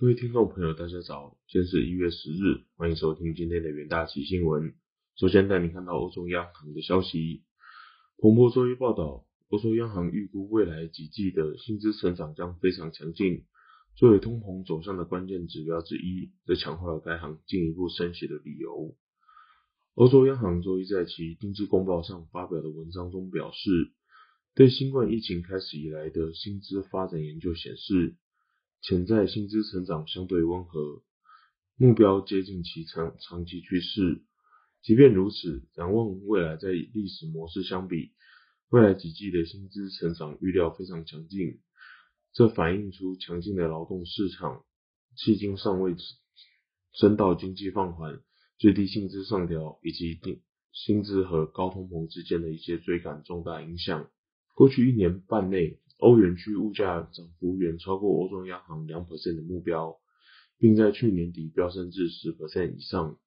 各位听众朋友，大家早，今天是一月十日，欢迎收听今天的元大旗新闻。首先带你看到欧洲央行的消息。彭博周一报道，欧洲央行预估未来几季的薪资成长将非常强劲，作为通膨走向的关键指标之一，这强化了该行进一步升息的理由。欧洲央行周一在其经济公报上发表的文章中表示，对新冠疫情开始以来的薪资发展研究显示。潜在薪资成长相对温和，目标接近其长长期趋势。即便如此，展望未来，在历史模式相比，未来几季的薪资成长预料非常强劲。这反映出强劲的劳动市场，迄今尚未升到经济放缓、最低薪资上调以及薪资和高通膨之间的一些追赶重大影响。过去一年半内。欧元区物价涨幅远超过欧洲央行两 percent 的目标，并在去年底飙升至十 percent 以上。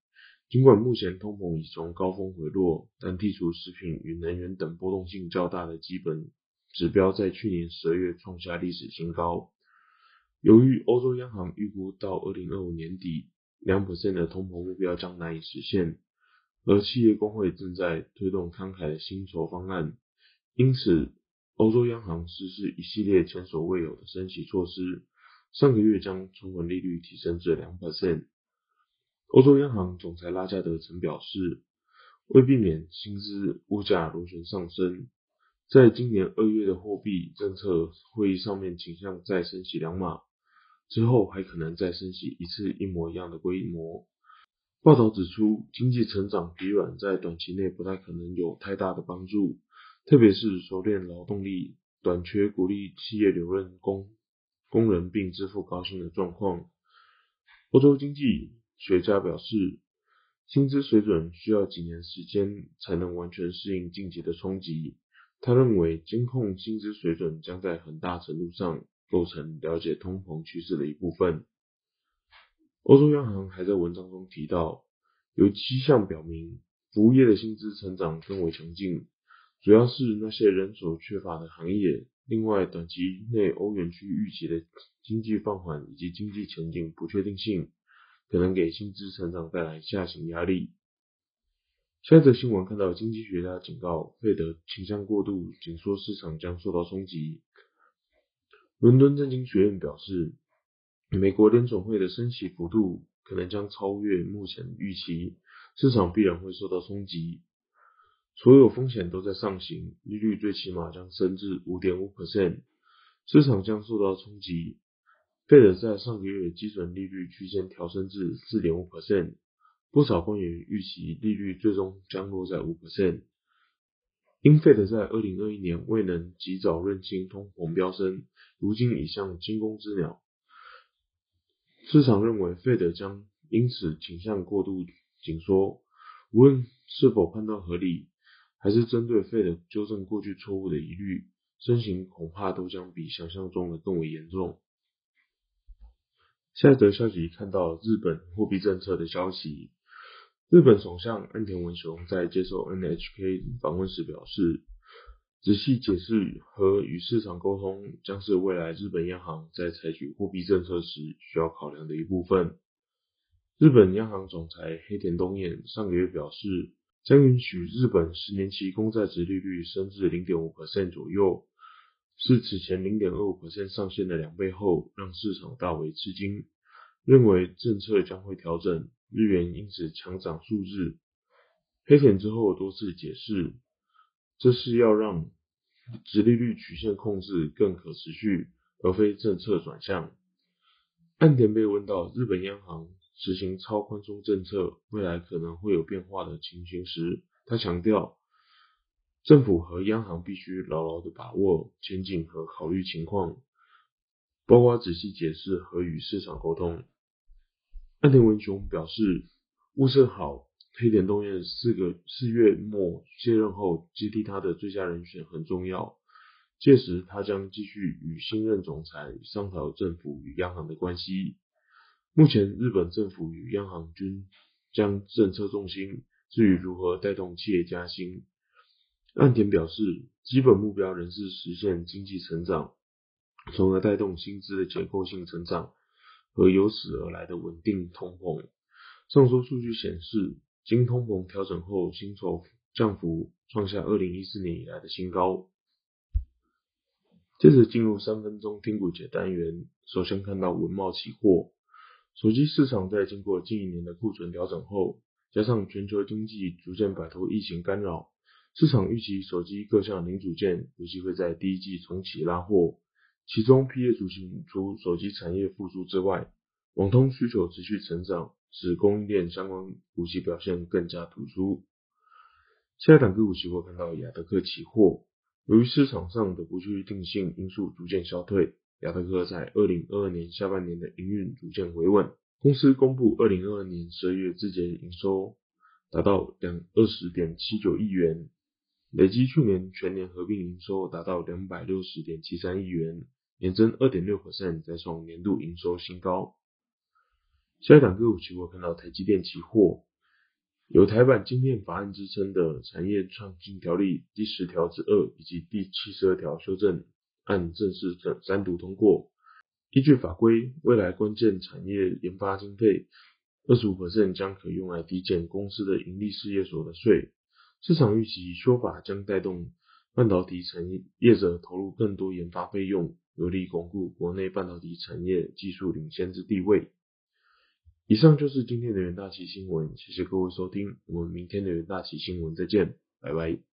尽管目前通膨已从高峰回落，但剔除食品与能源等波动性较大的基本指标，在去年十二月创下历史新高。由于欧洲央行预估到二零二五年底两 percent 的通膨目标将难以实现，而企业工会正在推动慷慨的薪酬方案，因此。欧洲央行实施一系列前所未有的升息措施，上个月将存款利率提升至两 percent。欧洲央行总裁拉加德曾表示，为避免薪资物价螺旋上升，在今年二月的货币政策会议上面倾向再升息两码，之后还可能再升息一次一模一样的规模。报道指出，经济成长疲软在短期内不太可能有太大的帮助。特别是熟练劳动力短缺，鼓励企业留任工工人并支付高薪的状况。欧洲经济学家表示，薪资水准需要几年时间才能完全适应近期的冲击。他认为，监控薪资水准将在很大程度上构成了解通膨趋势的一部分。欧洲央行还在文章中提到，有迹象表明，服务业的薪资成长更为强劲。主要是那些人手缺乏的行业。另外，短期内欧元区预期的经济放缓以及经济前景不确定性，可能给薪资成长带来下行压力。下一则新闻看到，经济学家警告，费德倾向过度紧缩市场将受到冲击。伦敦政经学院表示，美国联总会的升息幅度可能将超越目前预期，市场必然会受到冲击。所有风险都在上行，利率最起码将升至五点五 percent，市场将受到冲击。费德在上个月基准利率区间调升至四点五 percent，不少官员预期利率最终将落在五 percent。因费德在二零二一年未能及早认清通膨飙升，如今已像惊弓之鸟。市场认为费德将因此倾向过度紧缩，无论是否判断合理。还是针对费的纠正过去错误的疑虑，身形恐怕都将比想象中的更为严重。下一则消息看到日本货币政策的消息，日本首相安田文雄在接受 NHK 访问时表示，仔细解释和与市场沟通将是未来日本央行在采取货币政策时需要考量的一部分。日本央行总裁黑田东彦上个月表示。将允许日本十年期公债值利率升至零点五 percent 左右，是此前零点二五 percent 上限的两倍后，让市场大为吃惊，认为政策将会调整，日元因此强涨数日。黑田之后多次解释，这是要让直利率曲线控制更可持续，而非政策转向。岸田被问到日本央行。实行超宽松政策，未来可能会有变化的情形时，他强调，政府和央行必须牢牢的把握前景和考虑情况，包括仔细解释和与市场沟通。岸田文雄表示，物色好黑田东彦四个四月末卸任后接替他的最佳人选很重要，届时他将继续与新任总裁商讨政府与央行的关系。目前，日本政府与央行均将政策重心置于如何带动企业加薪。岸田表示，基本目标仍是实现经济成长，从而带动薪资的结构性成长，和由此而来的稳定通膨。上周数据显示，经通膨调整后，薪酬降幅创下二零一四年以来的新高。接着进入三分钟听股解单元，首先看到文茂期货。手机市场在经过近一年的库存调整后，加上全球经济逐渐摆脱疫情干扰，市场预期手机各项零组件有机会在第一季重启拉货。其中，P A 主型除手机产业复苏之外，网通需求持续成长，使供应链相关股息表现更加突出。下一档个股期货看到亚德克期货。由于市场上的不确定性因素逐渐消退，亚特克在二零二二年下半年的营运逐渐回稳。公司公布二零二二年十二月自结营收达到两二十点七九亿元，累计去年全年合并营收达到两百六十点七三亿元，年增二点六 percent，再创年度营收新高。下一档个股期货看到台积电期货。有台版晶片法案之称的产业创新条例第十条之二以及第七十二条修正案正式三三读通过。依据法规，未来关键产业研发经费二十五将可用来抵减公司的盈利事业所得税。市场预期修法将带动半导体产业者投入更多研发费用，有力巩固国内半导体产业技术领先之地位。以上就是今天的元大旗新闻，谢谢各位收听，我们明天的元大旗新闻再见，拜拜。